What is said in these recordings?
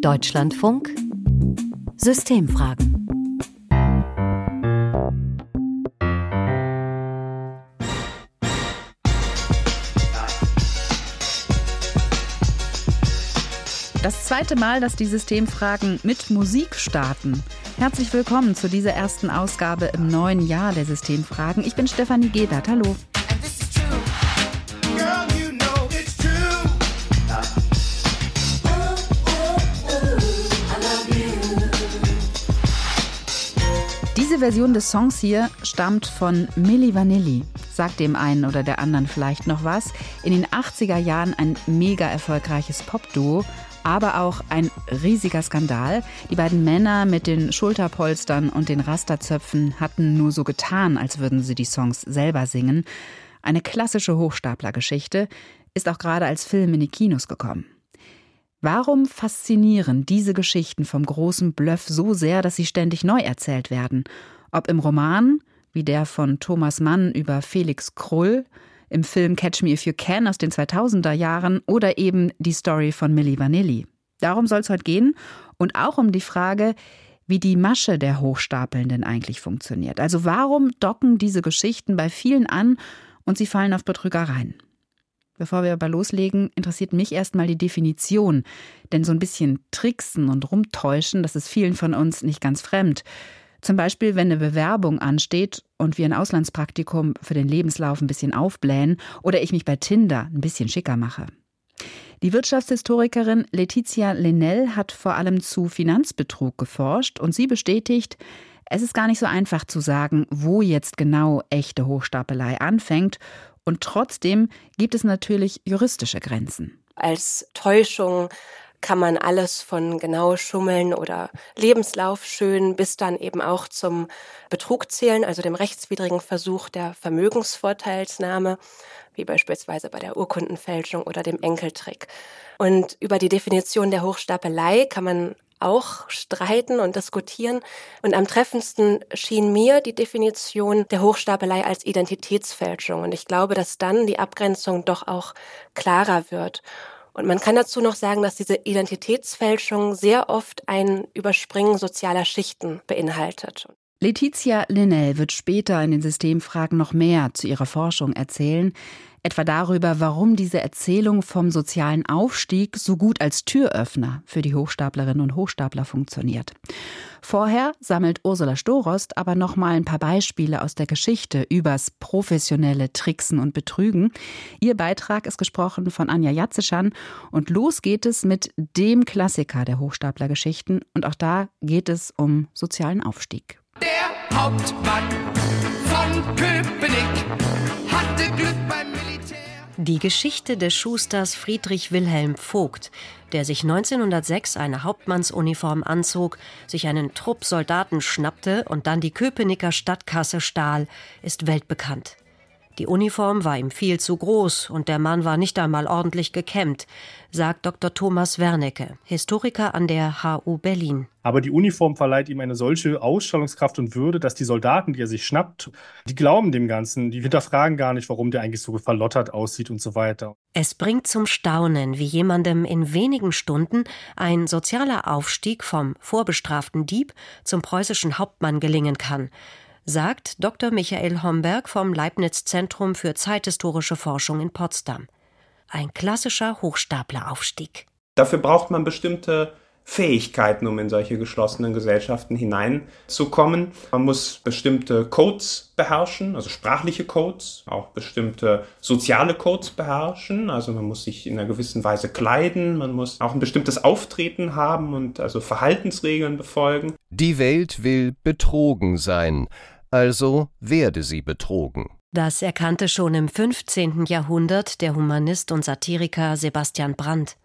Deutschlandfunk Systemfragen Das zweite Mal, dass die Systemfragen mit Musik starten. Herzlich willkommen zu dieser ersten Ausgabe im neuen Jahr der Systemfragen. Ich bin Stefanie Gebert. Hallo. Diese Version des Songs hier stammt von Milli Vanilli. Sagt dem einen oder der anderen vielleicht noch was. In den 80er Jahren ein mega erfolgreiches Popduo aber auch ein riesiger Skandal. Die beiden Männer mit den Schulterpolstern und den Rasterzöpfen hatten nur so getan, als würden sie die Songs selber singen. Eine klassische Hochstaplergeschichte ist auch gerade als Film in die Kinos gekommen. Warum faszinieren diese Geschichten vom großen Bluff so sehr, dass sie ständig neu erzählt werden? Ob im Roman, wie der von Thomas Mann über Felix Krull, im Film Catch Me If You Can aus den 2000er Jahren oder eben die Story von Milli Vanilli. Darum soll es heute gehen und auch um die Frage, wie die Masche der Hochstapelnden eigentlich funktioniert. Also warum docken diese Geschichten bei vielen an und sie fallen auf Betrügereien? Bevor wir aber loslegen, interessiert mich erstmal die Definition. Denn so ein bisschen tricksen und rumtäuschen, das ist vielen von uns nicht ganz fremd. Zum Beispiel, wenn eine Bewerbung ansteht und wir ein Auslandspraktikum für den Lebenslauf ein bisschen aufblähen oder ich mich bei Tinder ein bisschen schicker mache. Die Wirtschaftshistorikerin Letizia Lenell hat vor allem zu Finanzbetrug geforscht und sie bestätigt, es ist gar nicht so einfach zu sagen, wo jetzt genau echte Hochstapelei anfängt und trotzdem gibt es natürlich juristische Grenzen. Als Täuschung kann man alles von genau Schummeln oder Lebenslauf schön bis dann eben auch zum Betrug zählen, also dem rechtswidrigen Versuch der Vermögensvorteilsnahme, wie beispielsweise bei der Urkundenfälschung oder dem Enkeltrick. Und über die Definition der Hochstapelei kann man auch streiten und diskutieren. Und am treffendsten schien mir die Definition der Hochstapelei als Identitätsfälschung. Und ich glaube, dass dann die Abgrenzung doch auch klarer wird. Und man kann dazu noch sagen, dass diese Identitätsfälschung sehr oft ein Überspringen sozialer Schichten beinhaltet. Letizia Linnell wird später in den Systemfragen noch mehr zu ihrer Forschung erzählen etwa darüber, warum diese Erzählung vom sozialen Aufstieg so gut als Türöffner für die Hochstaplerinnen und Hochstapler funktioniert. Vorher sammelt Ursula Storost aber noch mal ein paar Beispiele aus der Geschichte übers professionelle Tricksen und Betrügen. Ihr Beitrag ist gesprochen von Anja Jatzeschan und los geht es mit dem Klassiker der Hochstaplergeschichten und auch da geht es um sozialen Aufstieg. Der Hauptmann von Köpenick hatte Glück beim die Geschichte des Schusters Friedrich Wilhelm Vogt, der sich 1906 eine Hauptmannsuniform anzog, sich einen Trupp Soldaten schnappte und dann die Köpenicker Stadtkasse stahl, ist weltbekannt. Die Uniform war ihm viel zu groß und der Mann war nicht einmal ordentlich gekämmt, sagt Dr. Thomas Wernecke, Historiker an der HU Berlin. Aber die Uniform verleiht ihm eine solche Ausstrahlungskraft und Würde, dass die Soldaten, die er sich schnappt, die glauben dem Ganzen, die hinterfragen gar nicht, warum der eigentlich so verlottert aussieht und so weiter. Es bringt zum Staunen, wie jemandem in wenigen Stunden ein sozialer Aufstieg vom vorbestraften Dieb zum preußischen Hauptmann gelingen kann sagt Dr. Michael Homberg vom Leibniz Zentrum für zeithistorische Forschung in Potsdam. Ein klassischer Hochstapleraufstieg. Dafür braucht man bestimmte Fähigkeiten, um in solche geschlossenen Gesellschaften hineinzukommen. Man muss bestimmte Codes beherrschen, also sprachliche Codes, auch bestimmte soziale Codes beherrschen. Also man muss sich in einer gewissen Weise kleiden, man muss auch ein bestimmtes Auftreten haben und also Verhaltensregeln befolgen. Die Welt will betrogen sein also werde sie betrogen. Das erkannte schon im 15. Jahrhundert der Humanist und Satiriker Sebastian Brandt.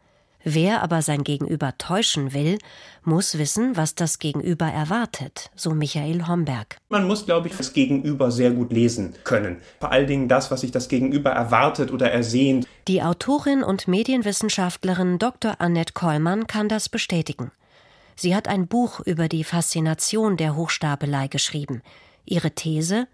Wer aber sein Gegenüber täuschen will, muss wissen, was das Gegenüber erwartet, so Michael Homberg. Man muss, glaube ich, das Gegenüber sehr gut lesen können. Vor allen Dingen das, was sich das Gegenüber erwartet oder ersehnt. Die Autorin und Medienwissenschaftlerin Dr. Annette Kollmann kann das bestätigen. Sie hat ein Buch über die Faszination der Hochstapelei geschrieben. Ihre These?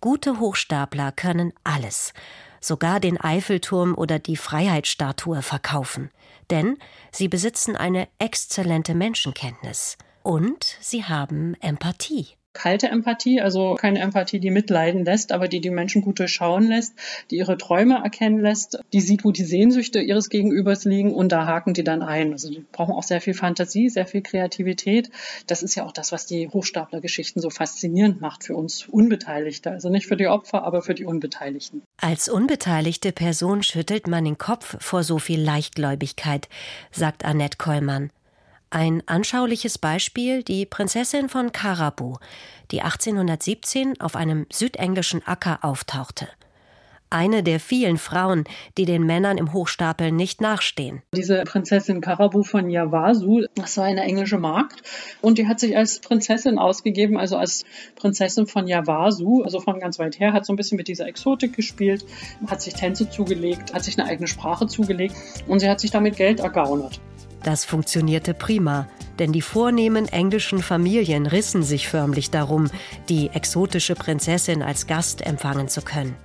Gute Hochstapler können alles. sogar den Eiffelturm oder die Freiheitsstatue verkaufen. Denn sie besitzen eine exzellente Menschenkenntnis und sie haben Empathie kalte Empathie, also keine Empathie, die mitleiden lässt, aber die die Menschen gut durchschauen lässt, die ihre Träume erkennen lässt, die sieht, wo die Sehnsüchte ihres Gegenübers liegen und da haken die dann ein. Also die brauchen auch sehr viel Fantasie, sehr viel Kreativität. Das ist ja auch das, was die Hochstaplergeschichten so faszinierend macht für uns Unbeteiligte. Also nicht für die Opfer, aber für die Unbeteiligten. Als unbeteiligte Person schüttelt man den Kopf vor so viel Leichtgläubigkeit, sagt Annette Kollmann. Ein anschauliches Beispiel die Prinzessin von Karabu, die 1817 auf einem südenglischen Acker auftauchte. Eine der vielen Frauen, die den Männern im Hochstapeln nicht nachstehen. Diese Prinzessin Karabu von Yavasu, das war eine englische Magd und die hat sich als Prinzessin ausgegeben, also als Prinzessin von Yavasu, also von ganz weit her, hat so ein bisschen mit dieser Exotik gespielt, hat sich Tänze zugelegt, hat sich eine eigene Sprache zugelegt und sie hat sich damit Geld ergaunert. Das funktionierte prima, denn die vornehmen englischen Familien rissen sich förmlich darum, die exotische Prinzessin als Gast empfangen zu können.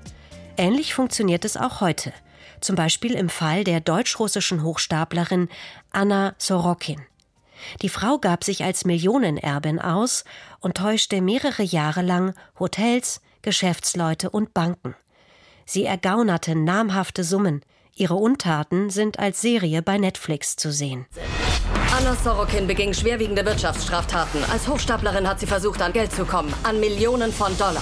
Ähnlich funktioniert es auch heute, zum Beispiel im Fall der deutsch-russischen Hochstaplerin Anna Sorokin. Die Frau gab sich als Millionenerbin aus und täuschte mehrere Jahre lang Hotels, Geschäftsleute und Banken. Sie ergaunerte namhafte Summen, Ihre Untaten sind als Serie bei Netflix zu sehen. Anna Sorokin beging schwerwiegende Wirtschaftsstraftaten. Als Hochstaplerin hat sie versucht, an Geld zu kommen, an Millionen von Dollar.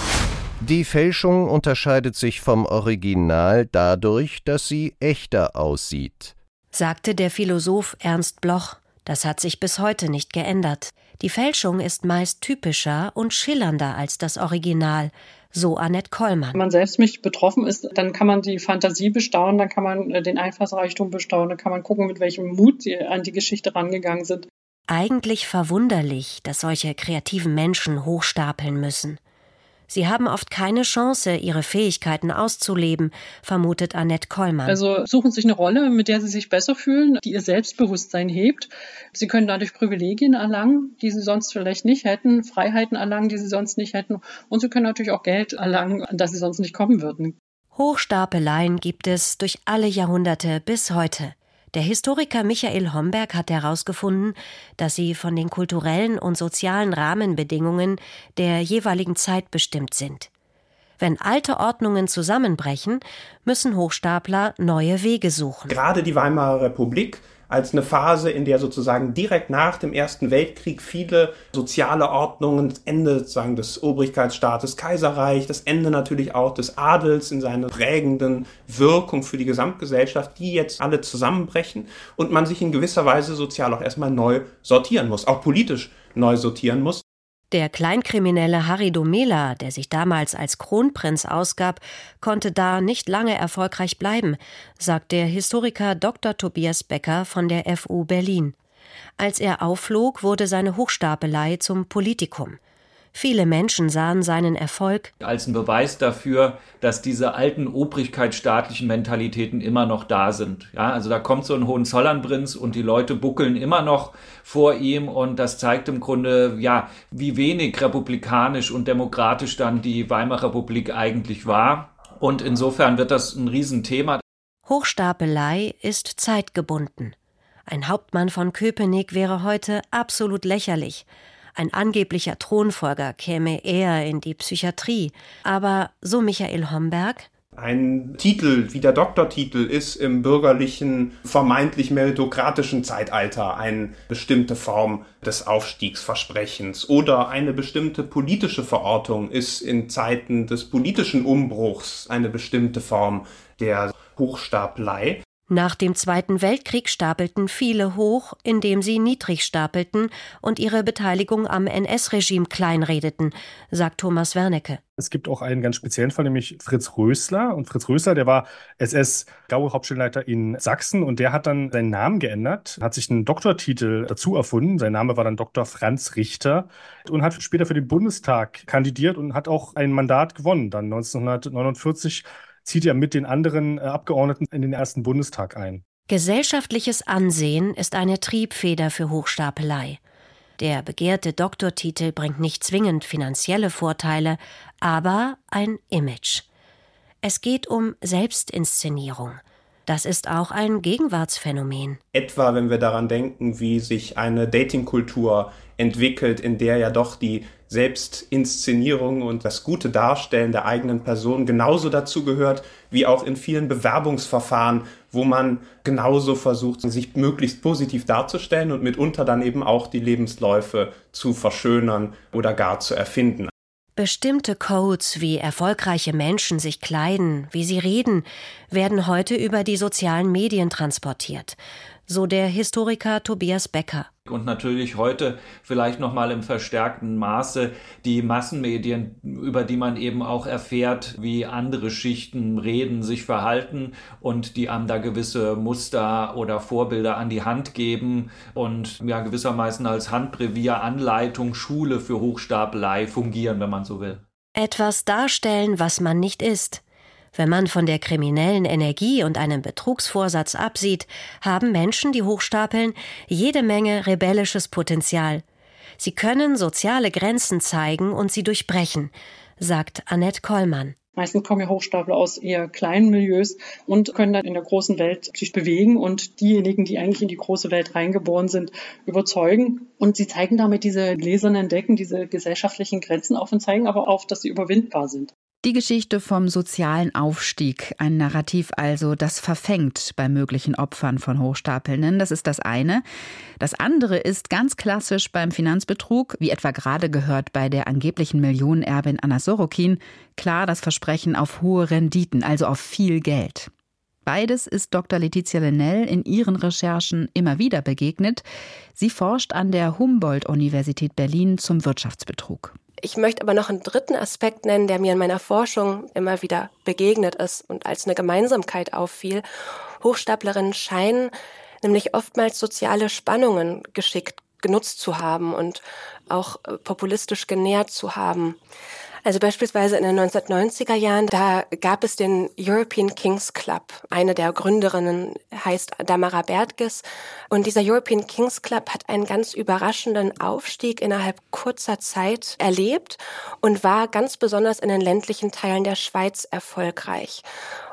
Die Fälschung unterscheidet sich vom Original dadurch, dass sie echter aussieht, sagte der Philosoph Ernst Bloch. Das hat sich bis heute nicht geändert. Die Fälschung ist meist typischer und schillernder als das Original, so Annette Kollmann. Wenn man selbst nicht betroffen ist, dann kann man die Fantasie bestaunen, dann kann man äh, den Einfallsreichtum bestaunen, dann kann man gucken, mit welchem Mut sie an die Geschichte rangegangen sind. Eigentlich verwunderlich, dass solche kreativen Menschen hochstapeln müssen. Sie haben oft keine Chance, ihre Fähigkeiten auszuleben, vermutet Annette Kollmann. Also suchen sich eine Rolle, mit der sie sich besser fühlen, die ihr Selbstbewusstsein hebt. Sie können dadurch Privilegien erlangen, die sie sonst vielleicht nicht hätten, Freiheiten erlangen, die sie sonst nicht hätten. Und sie können natürlich auch Geld erlangen, an das sie sonst nicht kommen würden. Hochstapeleien gibt es durch alle Jahrhunderte bis heute. Der Historiker Michael Homberg hat herausgefunden, dass sie von den kulturellen und sozialen Rahmenbedingungen der jeweiligen Zeit bestimmt sind. Wenn alte Ordnungen zusammenbrechen, müssen Hochstapler neue Wege suchen. Gerade die Weimarer Republik als eine Phase, in der sozusagen direkt nach dem Ersten Weltkrieg viele soziale Ordnungen, das Ende sozusagen des Obrigkeitsstaates Kaiserreich, das Ende natürlich auch des Adels in seiner prägenden Wirkung für die Gesamtgesellschaft, die jetzt alle zusammenbrechen und man sich in gewisser Weise sozial auch erstmal neu sortieren muss, auch politisch neu sortieren muss. Der Kleinkriminelle Harry Domela, der sich damals als Kronprinz ausgab, konnte da nicht lange erfolgreich bleiben, sagt der Historiker Dr. Tobias Becker von der FU Berlin. Als er aufflog, wurde seine Hochstapelei zum Politikum. Viele Menschen sahen seinen Erfolg als einen Beweis dafür, dass diese alten obrigkeitsstaatlichen Mentalitäten immer noch da sind. Ja, also da kommt so ein Hohenzollernprinz und die Leute buckeln immer noch vor ihm und das zeigt im Grunde, ja, wie wenig republikanisch und demokratisch dann die Weimarer Republik eigentlich war. Und insofern wird das ein Riesenthema. Hochstapelei ist zeitgebunden. Ein Hauptmann von Köpenick wäre heute absolut lächerlich ein angeblicher Thronfolger käme eher in die Psychiatrie. Aber so Michael Homberg, ein Titel wie der Doktortitel ist im bürgerlichen, vermeintlich meritokratischen Zeitalter eine bestimmte Form des Aufstiegsversprechens oder eine bestimmte politische Verortung ist in Zeiten des politischen Umbruchs eine bestimmte Form der Hochstaplei. Nach dem Zweiten Weltkrieg stapelten viele hoch, indem sie niedrig stapelten und ihre Beteiligung am NS-Regime kleinredeten, sagt Thomas Wernecke. Es gibt auch einen ganz speziellen Fall, nämlich Fritz Rösler. Und Fritz Rösler, der war SS-Gaue-Hauptstellenleiter in Sachsen und der hat dann seinen Namen geändert, hat sich einen Doktortitel dazu erfunden. Sein Name war dann Dr. Franz Richter und hat später für den Bundestag kandidiert und hat auch ein Mandat gewonnen, dann 1949 zieht er mit den anderen äh, Abgeordneten in den ersten Bundestag ein. Gesellschaftliches Ansehen ist eine Triebfeder für Hochstapelei. Der begehrte Doktortitel bringt nicht zwingend finanzielle Vorteile, aber ein Image. Es geht um Selbstinszenierung. Das ist auch ein Gegenwartsphänomen. Etwa, wenn wir daran denken, wie sich eine Datingkultur entwickelt, in der ja doch die Selbstinszenierung und das gute Darstellen der eigenen Person genauso dazu gehört, wie auch in vielen Bewerbungsverfahren, wo man genauso versucht, sich möglichst positiv darzustellen und mitunter dann eben auch die Lebensläufe zu verschönern oder gar zu erfinden. Bestimmte Codes, wie erfolgreiche Menschen sich kleiden, wie sie reden, werden heute über die sozialen Medien transportiert so der Historiker Tobias Becker. Und natürlich heute vielleicht noch mal im verstärkten Maße die Massenmedien, über die man eben auch erfährt, wie andere Schichten reden, sich verhalten und die einem da gewisse Muster oder Vorbilder an die Hand geben und ja gewissermaßen als Handbrevier, Anleitung, Schule für Hochstapelei fungieren, wenn man so will. Etwas darstellen, was man nicht ist. Wenn man von der kriminellen Energie und einem Betrugsvorsatz absieht, haben Menschen, die hochstapeln, jede Menge rebellisches Potenzial. Sie können soziale Grenzen zeigen und sie durchbrechen, sagt Annette Kollmann. Meistens kommen ja Hochstapler aus eher kleinen Milieus und können dann in der großen Welt sich bewegen und diejenigen, die eigentlich in die große Welt reingeboren sind, überzeugen. Und sie zeigen damit diese gläsernen Decken, diese gesellschaftlichen Grenzen auf und zeigen aber auch, dass sie überwindbar sind. Die Geschichte vom sozialen Aufstieg, ein Narrativ also, das verfängt bei möglichen Opfern von Hochstapelnden, das ist das eine. Das andere ist ganz klassisch beim Finanzbetrug, wie etwa gerade gehört bei der angeblichen Millionenerbin Anna Sorokin, klar das Versprechen auf hohe Renditen, also auf viel Geld. Beides ist Dr. Letizia Lenell in ihren Recherchen immer wieder begegnet. Sie forscht an der Humboldt-Universität Berlin zum Wirtschaftsbetrug. Ich möchte aber noch einen dritten Aspekt nennen, der mir in meiner Forschung immer wieder begegnet ist und als eine Gemeinsamkeit auffiel. Hochstaplerinnen scheinen nämlich oftmals soziale Spannungen geschickt genutzt zu haben und auch äh, populistisch genährt zu haben. Also beispielsweise in den 1990er Jahren, da gab es den European Kings Club. Eine der Gründerinnen heißt Damara Bertges. Und dieser European Kings Club hat einen ganz überraschenden Aufstieg innerhalb kurzer Zeit erlebt und war ganz besonders in den ländlichen Teilen der Schweiz erfolgreich.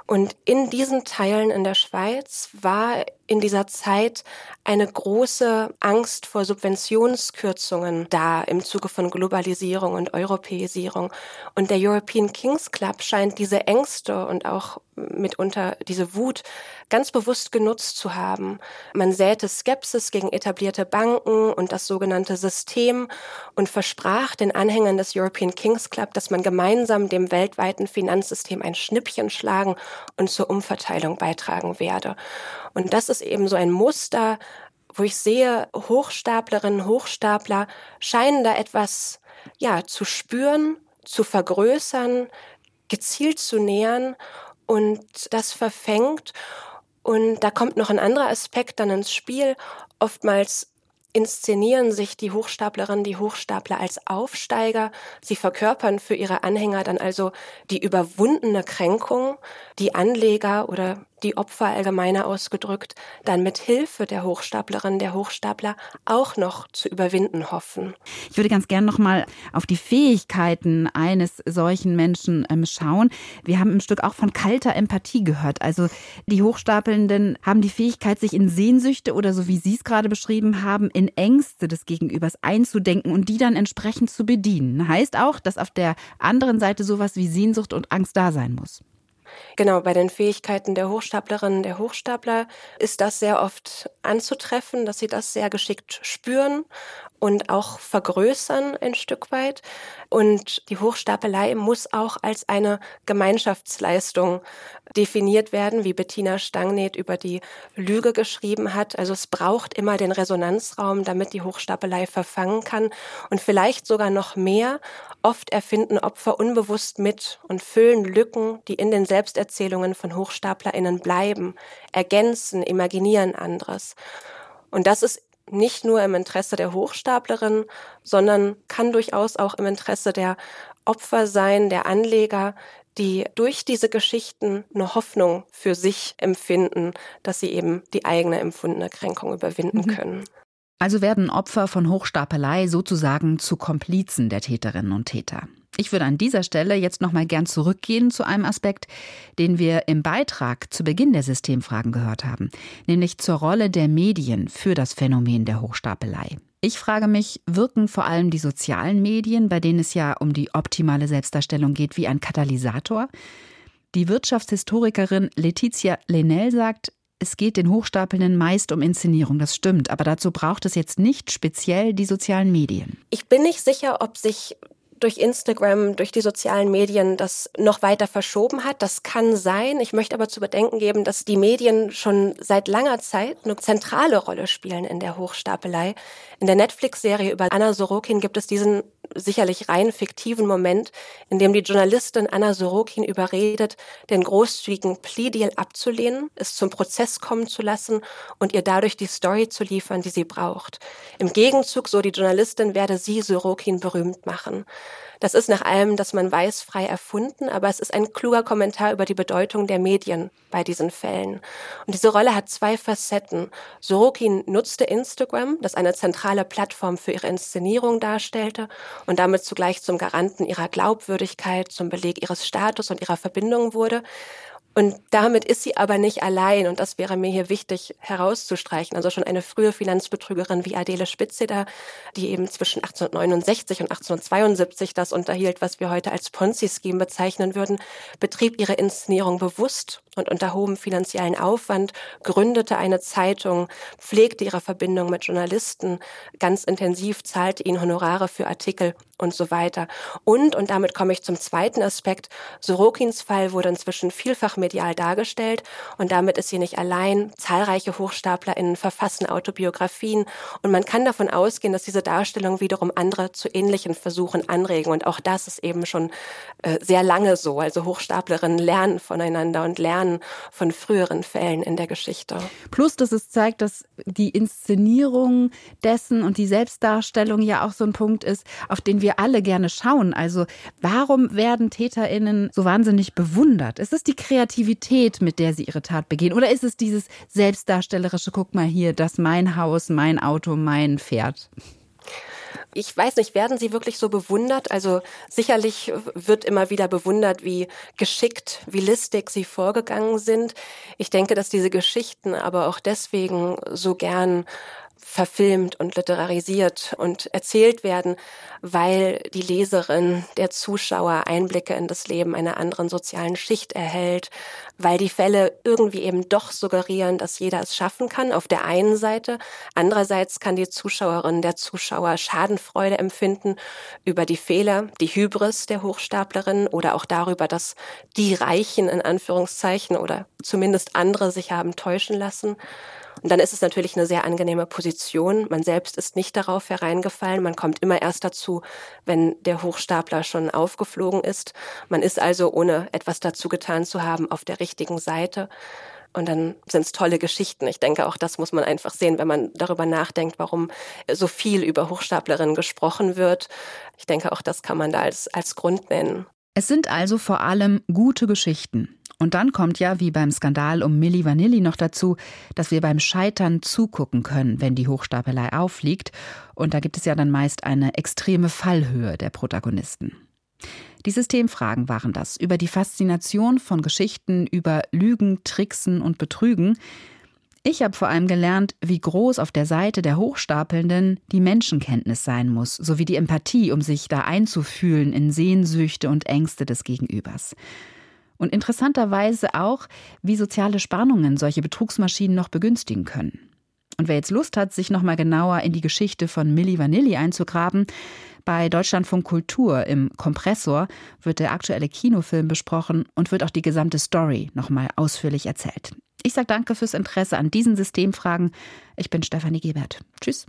Und in diesen Teilen in der Schweiz war in dieser Zeit eine große Angst vor Subventionskürzungen da im Zuge von Globalisierung und Europäisierung. Und der European Kings Club scheint diese Ängste und auch mitunter diese Wut ganz bewusst genutzt zu haben. Man säte Skepsis gegen etablierte Banken und das sogenannte System und versprach den Anhängern des European Kings Club, dass man gemeinsam dem weltweiten Finanzsystem ein Schnippchen schlagen und zur Umverteilung beitragen werde. Und das ist eben so ein Muster, wo ich sehe, Hochstaplerinnen, Hochstapler scheinen da etwas, ja, zu spüren, zu vergrößern, gezielt zu nähern und das verfängt. Und da kommt noch ein anderer Aspekt dann ins Spiel. Oftmals inszenieren sich die Hochstaplerinnen, die Hochstapler als Aufsteiger. Sie verkörpern für ihre Anhänger dann also die überwundene Kränkung, die Anleger oder die Opfer allgemeiner ausgedrückt dann mit Hilfe der Hochstaplerin, der Hochstapler auch noch zu überwinden hoffen. Ich würde ganz gern noch mal auf die Fähigkeiten eines solchen Menschen ähm, schauen. Wir haben im Stück auch von kalter Empathie gehört. Also die Hochstapelnden haben die Fähigkeit, sich in Sehnsüchte oder so wie Sie es gerade beschrieben haben, in Ängste des Gegenübers einzudenken und die dann entsprechend zu bedienen. Heißt auch, dass auf der anderen Seite sowas wie Sehnsucht und Angst da sein muss. Genau, bei den Fähigkeiten der Hochstaplerinnen, der Hochstapler ist das sehr oft anzutreffen, dass sie das sehr geschickt spüren und auch vergrößern ein Stück weit. Und die Hochstapelei muss auch als eine Gemeinschaftsleistung definiert werden, wie Bettina Stangneth über die Lüge geschrieben hat. Also es braucht immer den Resonanzraum, damit die Hochstapelei verfangen kann und vielleicht sogar noch mehr. Oft erfinden Opfer unbewusst mit und füllen Lücken, die in den Selbsterzählungen von HochstaplerInnen bleiben, ergänzen, imaginieren anderes. Und das ist nicht nur im Interesse der Hochstaplerin, sondern kann durchaus auch im Interesse der Opfer sein, der Anleger, die durch diese Geschichten eine Hoffnung für sich empfinden, dass sie eben die eigene empfundene Kränkung überwinden mhm. können. Also werden Opfer von Hochstapelei sozusagen zu Komplizen der Täterinnen und Täter. Ich würde an dieser Stelle jetzt noch mal gern zurückgehen zu einem Aspekt, den wir im Beitrag zu Beginn der Systemfragen gehört haben, nämlich zur Rolle der Medien für das Phänomen der Hochstapelei. Ich frage mich, wirken vor allem die sozialen Medien, bei denen es ja um die optimale Selbstdarstellung geht, wie ein Katalysator? Die Wirtschaftshistorikerin Letizia Lenel sagt, es geht den Hochstapelnden meist um Inszenierung, das stimmt, aber dazu braucht es jetzt nicht speziell die sozialen Medien. Ich bin nicht sicher, ob sich durch Instagram, durch die sozialen Medien das noch weiter verschoben hat. Das kann sein. Ich möchte aber zu bedenken geben, dass die Medien schon seit langer Zeit eine zentrale Rolle spielen in der Hochstapelei. In der Netflix-Serie über Anna Sorokin gibt es diesen sicherlich rein fiktiven Moment, in dem die Journalistin Anna Sorokin überredet, den großzügigen Plea-Deal abzulehnen, es zum Prozess kommen zu lassen und ihr dadurch die Story zu liefern, die sie braucht. Im Gegenzug, so die Journalistin, werde sie Sorokin berühmt machen. Das ist nach allem, dass man weiß, frei erfunden, aber es ist ein kluger Kommentar über die Bedeutung der Medien bei diesen Fällen. Und diese Rolle hat zwei Facetten. Sorokin nutzte Instagram, das eine zentrale Plattform für ihre Inszenierung darstellte und damit zugleich zum Garanten ihrer Glaubwürdigkeit, zum Beleg ihres Status und ihrer Verbindung wurde. Und damit ist sie aber nicht allein. Und das wäre mir hier wichtig herauszustreichen. Also schon eine frühe Finanzbetrügerin wie Adele Spitzeder, die eben zwischen 1869 und 1872 das unterhielt, was wir heute als Ponzi-Scheme bezeichnen würden, betrieb ihre Inszenierung bewusst und unter hohem finanziellen Aufwand, gründete eine Zeitung, pflegte ihre Verbindung mit Journalisten ganz intensiv, zahlte ihnen Honorare für Artikel und so weiter. Und, und damit komme ich zum zweiten Aspekt, Sorokins Fall wurde inzwischen vielfach medial dargestellt und damit ist sie nicht allein. Zahlreiche HochstaplerInnen verfassen Autobiografien und man kann davon ausgehen, dass diese Darstellung wiederum andere zu ähnlichen Versuchen anregen und auch das ist eben schon äh, sehr lange so. Also Hochstaplerinnen lernen voneinander und lernen von früheren Fällen in der Geschichte. Plus, dass es zeigt, dass die Inszenierung dessen und die Selbstdarstellung ja auch so ein Punkt ist, auf den wir wir alle gerne schauen. Also warum werden TäterInnen so wahnsinnig bewundert? Ist es die Kreativität, mit der sie ihre Tat begehen? Oder ist es dieses selbstdarstellerische, guck mal hier, das mein Haus, mein Auto, mein Pferd? Ich weiß nicht, werden sie wirklich so bewundert? Also sicherlich wird immer wieder bewundert, wie geschickt, wie listig sie vorgegangen sind. Ich denke, dass diese Geschichten aber auch deswegen so gern verfilmt und literarisiert und erzählt werden, weil die Leserin, der Zuschauer Einblicke in das Leben einer anderen sozialen Schicht erhält, weil die Fälle irgendwie eben doch suggerieren, dass jeder es schaffen kann, auf der einen Seite. Andererseits kann die Zuschauerin, der Zuschauer Schadenfreude empfinden über die Fehler, die Hybris der Hochstaplerin oder auch darüber, dass die Reichen in Anführungszeichen oder zumindest andere sich haben täuschen lassen. Und dann ist es natürlich eine sehr angenehme Position. Man selbst ist nicht darauf hereingefallen. Man kommt immer erst dazu, wenn der Hochstapler schon aufgeflogen ist. Man ist also, ohne etwas dazu getan zu haben, auf der richtigen Seite. Und dann sind es tolle Geschichten. Ich denke, auch das muss man einfach sehen, wenn man darüber nachdenkt, warum so viel über Hochstaplerinnen gesprochen wird. Ich denke, auch das kann man da als, als Grund nennen. Es sind also vor allem gute Geschichten. Und dann kommt ja, wie beim Skandal um Milli Vanilli noch dazu, dass wir beim Scheitern zugucken können, wenn die Hochstapelei auffliegt. Und da gibt es ja dann meist eine extreme Fallhöhe der Protagonisten. Die Systemfragen waren das über die Faszination von Geschichten über Lügen, Tricksen und Betrügen. Ich habe vor allem gelernt, wie groß auf der Seite der Hochstapelnden die Menschenkenntnis sein muss, sowie die Empathie, um sich da einzufühlen in Sehnsüchte und Ängste des Gegenübers. Und interessanterweise auch, wie soziale Spannungen solche Betrugsmaschinen noch begünstigen können. Und wer jetzt Lust hat, sich noch mal genauer in die Geschichte von Milli Vanilli einzugraben, bei Deutschlandfunk Kultur im Kompressor wird der aktuelle Kinofilm besprochen und wird auch die gesamte Story noch mal ausführlich erzählt. Ich sage danke fürs Interesse an diesen Systemfragen. Ich bin Stefanie Gebert. Tschüss.